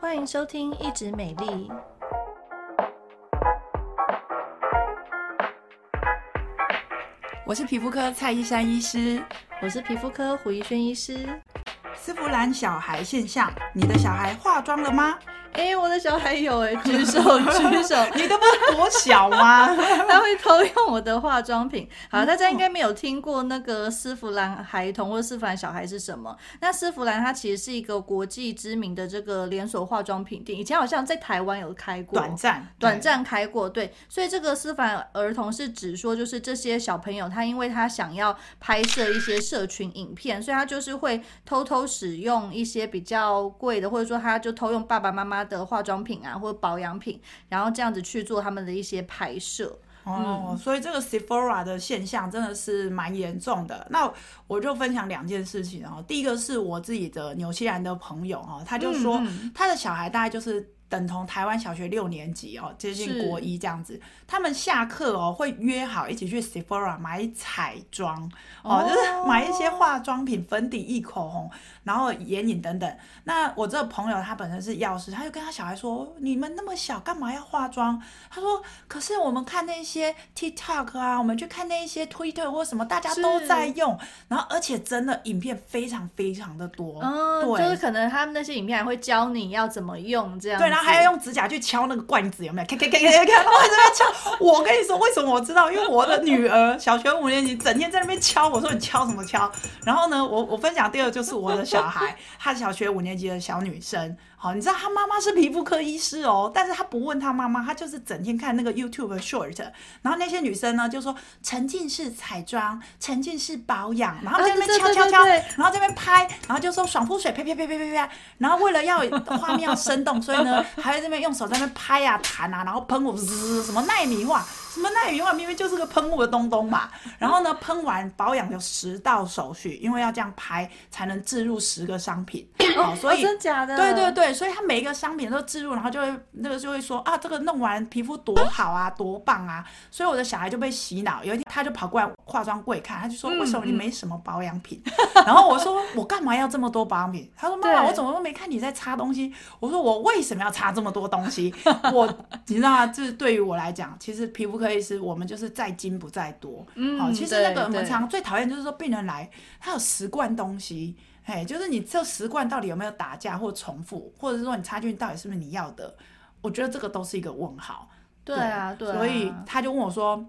欢迎收听《一直美丽》，我是皮肤科蔡依珊医师，我是皮肤科胡怡轩医师。丝芙兰小孩现象，你的小孩化妆了吗？哎、欸，我的小孩有哎，举手举手，你都不是多小吗？他会偷用我的化妆品。好，大家应该没有听过那个丝芙兰孩童或者斯芙兰小孩是什么？那丝芙兰它其实是一个国际知名的这个连锁化妆品店，以前好像在台湾有开过，短暂短暂开过。对，所以这个丝芙兰儿童是指说，就是这些小朋友他因为他想要拍摄一些社群影片，所以他就是会偷偷使用一些比较贵的，或者说他就偷用爸爸妈妈的化妆品啊，或者保养品，然后这样子去做他们的一些拍摄。哦，所以这个 Sephora 的现象真的是蛮严重的。那我就分享两件事情哦。第一个是我自己的纽西兰的朋友哈，他就说他的小孩大概就是。等同台湾小学六年级哦，接近国一这样子。他们下课哦会约好一起去 Sephora 买彩妆哦，就是买一些化妆品、粉底液、口红，然后眼影等等。那我这个朋友他本身是药师，他就跟他小孩说：“你们那么小，干嘛要化妆？”他说：“可是我们看那些 TikTok 啊，我们去看那些 Twitter 或什么，大家都在用，然后而且真的影片非常非常的多。嗯，对，就是可能他们那些影片还会教你要怎么用这样。对，然后还要用指甲去敲那个罐子，有没有？看看看看看，然后在那边敲。我跟你说，为什么我知道？因为我的女儿小学五年级，整天在那边敲。我说你敲什么敲？然后呢，我我分享第二个就是我的小孩，她小学五年级的小女生。好，你知道他妈妈是皮肤科医师哦，但是他不问他妈妈，他就是整天看那个 YouTube short，然后那些女生呢就说沉浸式彩妆、沉浸式保养，然后在那边敲敲敲，然后这边拍，然后就说爽肤水呸呸呸呸呸呸，然后为了要画面要生动，所以呢还在这边用手在那边拍啊弹啊，然后喷我滋什么奈米画，什么奈米画明明就是个喷雾的东东嘛，然后呢喷完保养有十道手续，因为要这样拍才能置入十个商品，哦，所以、哦、真假的？对对对。所以他每一个商品都置入，然后就会那个就会说啊，这个弄完皮肤多好啊，多棒啊！所以我的小孩就被洗脑。有一天他就跑过来化妆柜看，他就说：“为什么你没什么保养品？” 然后我说：“我干嘛要这么多保养品？”他说：“妈妈，我怎么都没看你在擦东西。”我说：“我为什么要擦这么多东西？”我你知道吗？这对于我来讲，其实皮肤科医师我们就是在精不在多。嗯，好，其实那个我们常最讨厌就是说病人来，他有十罐东西。哎，就是你这十罐到底有没有打架或重复，或者是说你插进去到底是不是你要的？我觉得这个都是一个问号。对啊，对啊。所以他就问我说，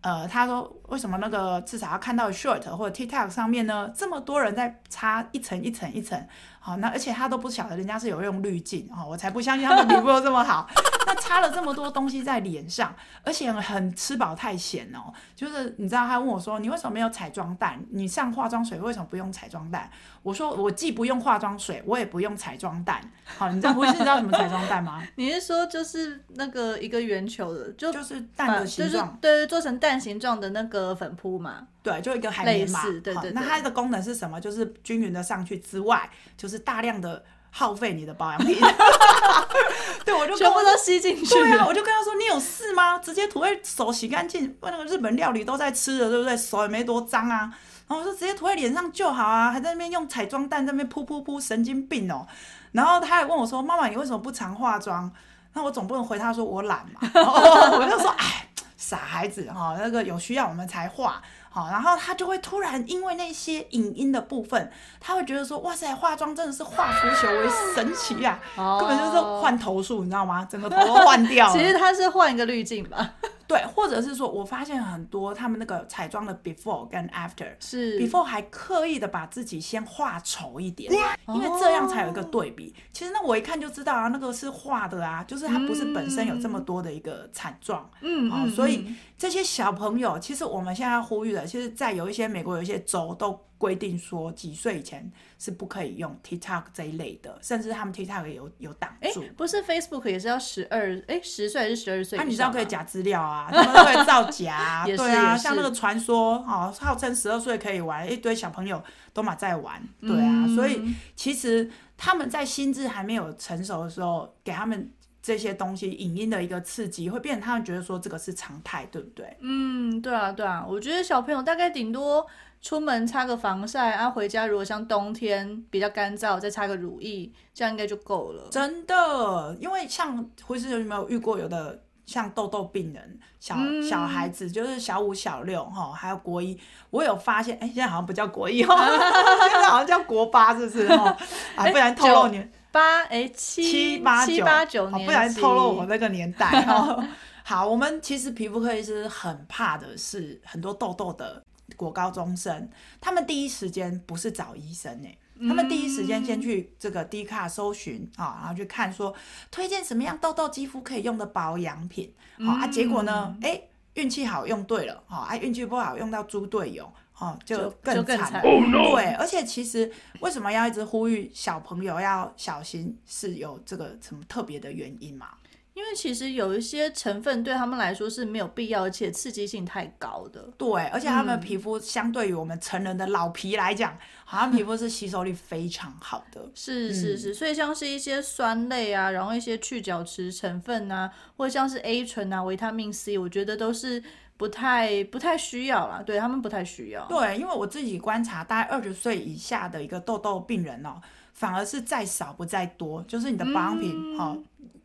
呃，他说为什么那个至少要看到 short 或者 TikTok 上面呢，这么多人在擦一层一层一层，好，那而且他都不晓得人家是有用滤镜，哈，我才不相信他们皮肤都这么好。那擦了这么多东西在脸上，而且很吃饱太闲哦。就是你知道，他问我说：“你为什么没有彩妆蛋？你上化妆水为什么不用彩妆蛋？”我说：“我既不用化妆水，我也不用彩妆蛋。”好，你知道不是知道什么彩妆蛋吗？你是说就是那个一个圆球的，就就是蛋的形状，就是、对，做成蛋形状的那个粉扑嘛？对，就一个海绵嘛。对对，对。那它的功能是什么？就是均匀的上去之外，就是大量的。耗费你的保养品，对，我就全部都吸进去。对啊，我就跟他说：“你有事吗？直接涂在手洗干净，问那个日本料理都在吃的，对不对？手也没多脏啊。”然后我说：“直接涂在脸上就好啊，还在那边用彩妆蛋在那边扑扑扑，神经病哦。”然后他还问我说：“妈妈，你为什么不常化妆？”那我总不能回他说我懒嘛。我就说：“哎，傻孩子哈，那个有需要我们才化。”好，然后他就会突然因为那些影音的部分，他会觉得说，哇塞，化妆真的是化腐朽为神奇呀，啊，根本就是换头术，你知道吗？整个头都换掉了。其实他是换一个滤镜吧。对，或者是说，我发现很多他们那个彩妆的 before 跟 after，是 before 还刻意的把自己先画丑一点，因为这样才有一个对比。其实那我一看就知道啊，那个是画的啊，就是它不是本身有这么多的一个惨状。嗯，哦，所以这些小朋友，其实我们现在要呼吁的，其实，在有一些美国有一些州都。规定说几岁以前是不可以用 TikTok 这一类的，甚至他们 TikTok 也有有挡住。欸，不是 Facebook 也是要十二？哎，十岁还是十二岁？那你知道可以假资料啊，他们都会造假。对啊，像那个传说哦，号称十二岁可以玩，一堆小朋友都嘛在玩。对啊，嗯、所以其实他们在心智还没有成熟的时候，给他们。这些东西影音的一个刺激，会变成他们觉得说这个是常态，对不对？嗯，对啊，对啊，我觉得小朋友大概顶多出门擦个防晒，啊，回家如果像冬天比较干燥，再擦个乳液，这样应该就够了。真的，因为像胡医师有没有遇过有的像痘痘病人，小、嗯、小孩子就是小五、小六哈，还有国一，我有发现，哎，现在好像不叫国一哦，现在好像叫国八，是不是哈？啊，不然透露你。八哎七七八九，八九年，不然透露我那个年代 哦。好，我们其实皮肤科医师很怕的是很多痘痘的国高中生，他们第一时间不是找医生哎，他们第一时间先去这个 D 卡搜寻啊，然后去看说推荐什么样痘痘肌肤可以用的保养品，好啊，结果呢，哎，运气好用对了，好啊，运气不好用到猪队友。哦，就更惨。对，而且其实为什么要一直呼吁小朋友要小心，是有这个什么特别的原因吗？因为其实有一些成分对他们来说是没有必要，而且刺激性太高的。对，而且他们皮肤相对于我们成人的老皮来讲，好像皮肤是吸收力非常好的。是是是，所以像是一些酸类啊，然后一些去角质成分啊，或者像是 A 醇啊、维他命 C，我觉得都是。不太不太需要啦，对他们不太需要。对，因为我自己观察，大概二十岁以下的一个痘痘病人哦，反而是再少不再多，就是你的保养品、嗯、哦，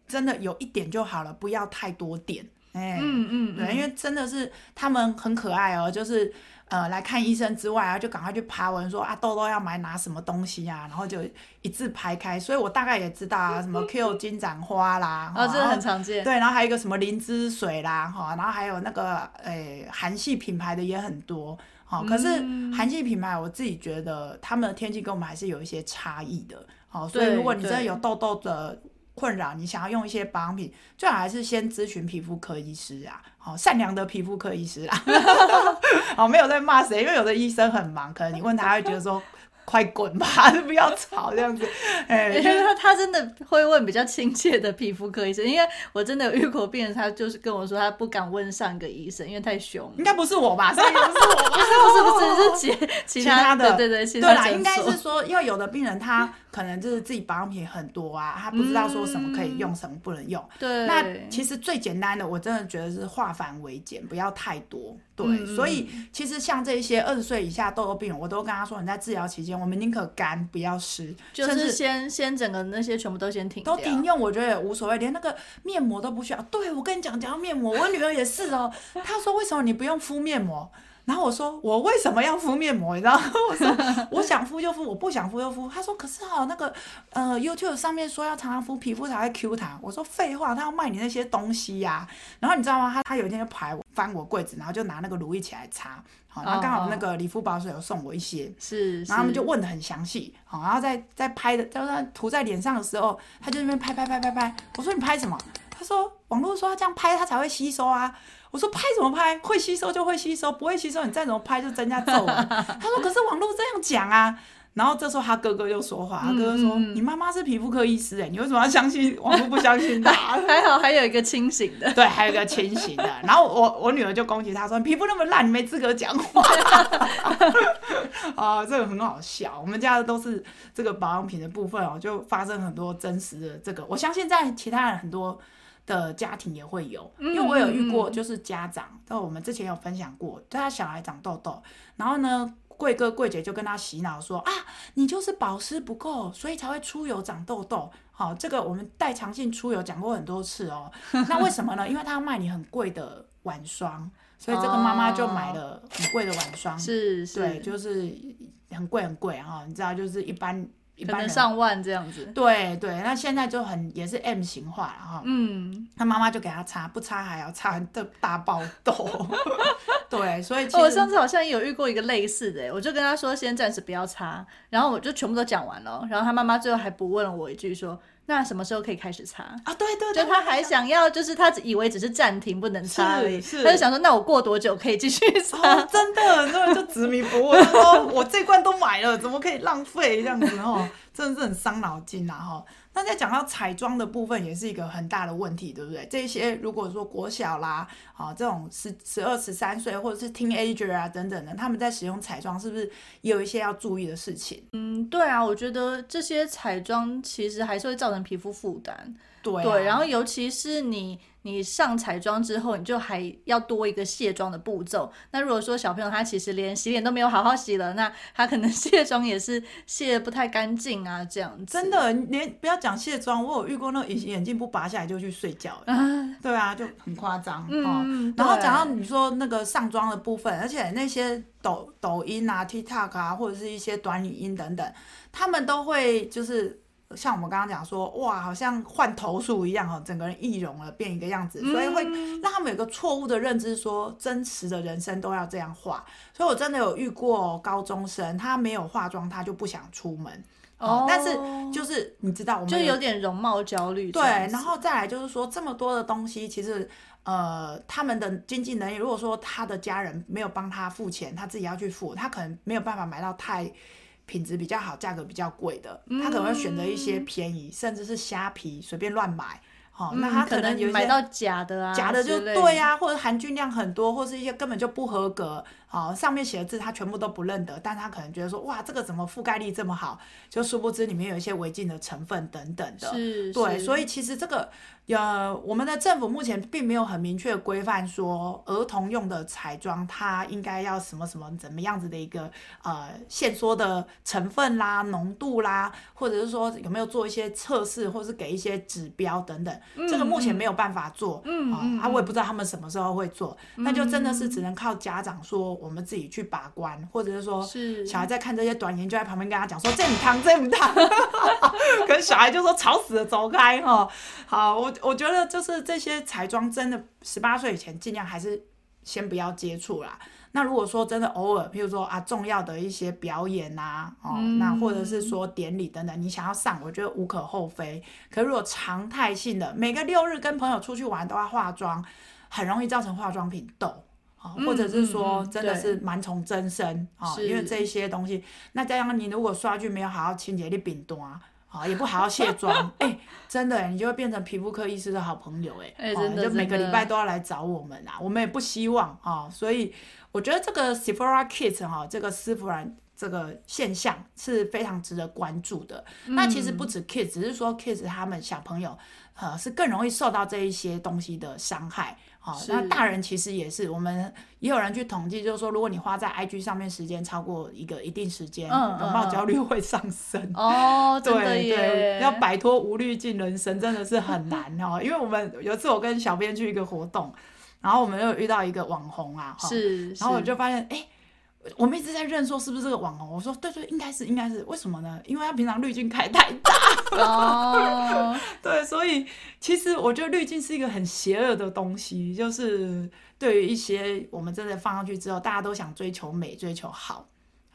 真的有一点就好了，不要太多点。哎，嗯嗯，对，因为真的是他们很可爱哦，就是。呃，来看医生之外啊，就赶快去爬文说啊，痘痘要买拿什么东西啊，然后就一字排开，所以我大概也知道啊，什么 Q 金盏花啦，啊，这个很常见。对，然后还有一个什么灵芝水啦，哈，然后还有那个诶韩系品牌的也很多，好，可是韩系品牌我自己觉得他们的天气跟我们还是有一些差异的，好，所以如果你真的有痘痘的。困扰你想要用一些保养品，最好还是先咨询皮肤科医师啊，好善良的皮肤科医师啊，好没有在骂谁，因为有的医生很忙，可能你问他会觉得说。快滚吧，不要吵这样子。哎，因为他他真的会问比较亲切的皮肤科医生，因为我真的有遇过病人，他就是跟我说他不敢问上一个医生，因为太凶。应该不是我吧？是不是我？不是不是不是，是其其他的。对对对，对啦，应该是说，因为有的病人他可能就是自己保养品很多啊，他不知道说什么可以用，什么不能用。对。那其实最简单的，我真的觉得是化繁为简，不要太多。对，嗯、所以其实像这些二十岁以下痘痘病人，我都跟他说，你在治疗期间，我们宁可干不要湿，就是先先整个那些全部都先停，都停用，我觉得也无所谓，连那个面膜都不需要。对，我跟你讲，讲到面膜，我女儿也是哦，她说为什么你不用敷面膜？然后我说我为什么要敷面膜？你知道？我说我想敷就敷，我不想敷就敷。他说可是哈、哦、那个呃 YouTube 上面说要常常敷皮肤才会 Q 弹。我说废话，他要卖你那些东西呀、啊。然后你知道吗？他他有一天就排我翻我柜子，然后就拿那个乳液起来擦。好，然后刚好那个理肤宝水有送我一些，是，然后他们就问的很详细。好，然后在在拍的，就是涂在脸上的时候，他就那边拍拍拍拍拍。我说你拍什么？他说网络说他这样拍他才会吸收啊。我说拍怎么拍？会吸收就会吸收，不会吸收你再怎么拍就增加皱纹。他说可是网络这样讲啊。然后这时候他哥哥又说话，他哥哥说：“嗯、你妈妈是皮肤科医师哎，你为什么要相信网络不相信他？” 还好还有一个清醒的，对，还有一个清醒的。然后我我女儿就攻击他说：“你皮肤那么烂，你没资格讲话。”啊，这个很好笑。我们家的都是这个保养品的部分哦，就发生很多真实的这个。我相信在其他人很多。的家庭也会有，因为我有遇过，就是家长，那、嗯、我们之前有分享过，对他小孩长痘痘，然后呢，贵哥贵姐就跟他洗脑说啊，你就是保湿不够，所以才会出油长痘痘。好，这个我们代偿性出油讲过很多次哦。那为什么呢？因为他要卖你很贵的晚霜，所以这个妈妈就买了很贵的晚霜，是、哦，对，就是很贵很贵哈，你知道，就是一般。可能上万这样子，对对，那现在就很也是 M 型化了哈。嗯，他妈妈就给他擦，不擦还要擦的大爆痘。对，所以我上次好像也有遇过一个类似的，我就跟他说先暂时不要擦，然后我就全部都讲完了，然后他妈妈最后还不问了我一句说。那什么时候可以开始擦啊？对对对，就他还想要，就是他以为只是暂停不能擦而已，他就想说，那我过多久可以继续擦？哦、真的，很多人就执迷不悟，他说我这罐都买了，怎么可以浪费这样子？哦，真的是很伤脑筋啊！哈。那在讲到彩妆的部分，也是一个很大的问题，对不对？这些如果说国小啦，啊，这种十十二十三岁或者是 teenager 啊等等的，他们在使用彩妆是不是也有一些要注意的事情？嗯，对啊，我觉得这些彩妆其实还是会造成皮肤负担。对啊，对，然后尤其是你。你上彩妆之后，你就还要多一个卸妆的步骤。那如果说小朋友他其实连洗脸都没有好好洗了，那他可能 卸妆也是卸得不太干净啊，这样子。真的，连不要讲卸妆，我有遇过那个隐形眼镜不拔下来就去睡觉，啊，对啊，就很夸张。嗯，哦，然后讲到你说那个上妆的部分，而且那些抖抖音啊、TikTok 啊，或者是一些短语音等等，他们都会就是。像我们刚刚讲说，哇，好像换头术一样哈，整个人易容了，变一个样子，所以会让他们有个错误的认知，说真实的人生都要这样化。所以我真的有遇过高中生，他没有化妆，他就不想出门。哦。但是就是你知道，我们就有点容貌焦虑。对，然后再来就是说，这么多的东西，其实呃，他们的经济能力，如果说他的家人没有帮他付钱，他自己要去付，他可能没有办法买到太。品质比较好，价格比较贵的，他可能会选择一些便宜，嗯、甚至是虾皮随便乱买。好、嗯，那他可能有买到假的啊，假的就对啊，或者含菌量很多，或是一些根本就不合格。好，上面写的字他全部都不认得，但他可能觉得说，哇，这个怎么覆盖力这么好？就殊不知里面有一些违禁的成分等等的。是，对，所以其实这个。呃，我们的政府目前并没有很明确规范说儿童用的彩妆它应该要什么什么怎么样子的一个呃限缩的成分啦、浓度啦，或者是说有没有做一些测试，或是给一些指标等等，嗯、这个目前没有办法做。嗯，啊、嗯，我也不知道他们什么时候会做，那、嗯、就真的是只能靠家长说我们自己去把关，或者是说是。小孩在看这些短言就在旁边跟他讲说这不烫这不烫，小孩就说吵死了，走开哈。好，我。我觉得就是这些彩妆真的十八岁以前尽量还是先不要接触啦。那如果说真的偶尔，譬如说啊重要的一些表演啊，哦，嗯、那或者是说典礼等等，你想要上，我觉得无可厚非。可如果常态性的每个六日跟朋友出去玩都要化妆，很容易造成化妆品痘啊，或者是说真的是螨虫增生啊，因为这些东西。那这样你如果刷具没有好好清洁，你饼多啊。啊，也不好好卸妆，哎、欸，真的，你就会变成皮肤科医师的好朋友，哎、欸，真的，就每个礼拜都要来找我们啊，我们也不希望啊，所以我觉得这个 Sephora Kids 哈，这个丝芙兰这个现象是非常值得关注的。嗯、那其实不止 Kids，只是说 Kids 他们小朋友，呃，是更容易受到这一些东西的伤害。好，那大人其实也是，我们也有人去统计，就是说，如果你花在 IG 上面时间超过一个一定时间，容貌焦虑会上升。哦，对对，要摆脱无滤镜人生真的是很难哦。因为我们有一次我跟小编去一个活动，然后我们又遇到一个网红啊，是，然后我就发现，哎。我们一直在认说是不是这个网红，我说对对，应该是应该是，为什么呢？因为他平常滤镜开太大。哦。对，所以其实我觉得滤镜是一个很邪恶的东西，就是对于一些我们真的放上去之后，大家都想追求美、追求好。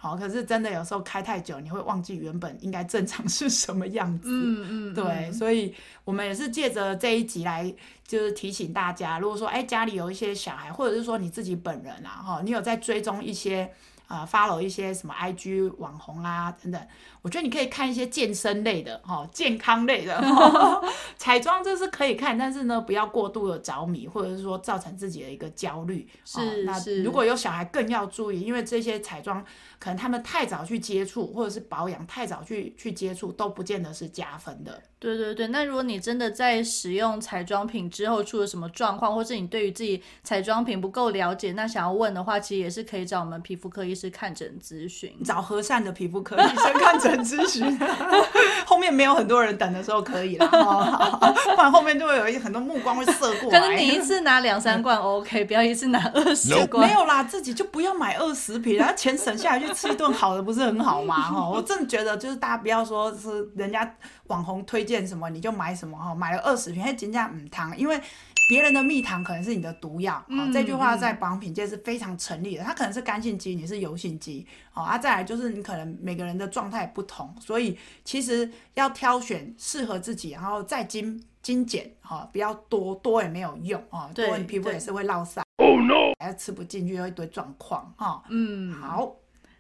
好，可是真的有时候开太久，你会忘记原本应该正常是什么样子。嗯嗯。对，嗯、所以我们也是借着这一集来，就是提醒大家，如果说哎家里有一些小孩，或者是说你自己本人啊，哈，你有在追踪一些。啊，follow 一些什么 IG 网红啊等等，我觉得你可以看一些健身类的，哈，健康类的，彩妆这是可以看，但是呢，不要过度的着迷，或者是说造成自己的一个焦虑。是，那如果有小孩更要注意，因为这些彩妆可能他们太早去接触，或者是保养太早去去接触，都不见得是加分的。对对对，那如果你真的在使用彩妆品之后出了什么状况，或是你对于自己彩妆品不够了解，那想要问的话，其实也是可以找我们皮肤科医师看诊咨询，找和善的皮肤科医生看诊咨询。后面没有很多人等的时候可以了，不然后面就会有一很多目光会射过来。可能你一次拿两三罐 OK，不要一次拿二十罐。没有啦，自己就不要买二十瓶，然后钱省下来去吃一顿好的，不是很好吗？哈，我真的觉得就是大家不要说是人家网红推荐什么你就买什么哈，买了二十瓶还真假唔汤，因为。别人的蜜糖可能是你的毒药，啊、嗯，这句话在保养品界是非常成立的。它可能是干性肌，你是油性肌，好啊。再来就是你可能每个人的状态不同，所以其实要挑选适合自己，然后再精精简，哈，不要多多也没有用啊，多你皮肤也是会落晒。Oh no！还吃不进去，有一堆状况哈。嗯，好。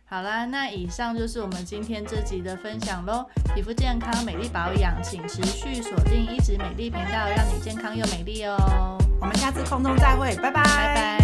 好啦，那以上就是我们今天这集的分享喽。皮肤健康、美丽保养，请持续锁定一直美丽频道，让你健康又美丽哦。我们下次空中再会，拜拜。拜拜。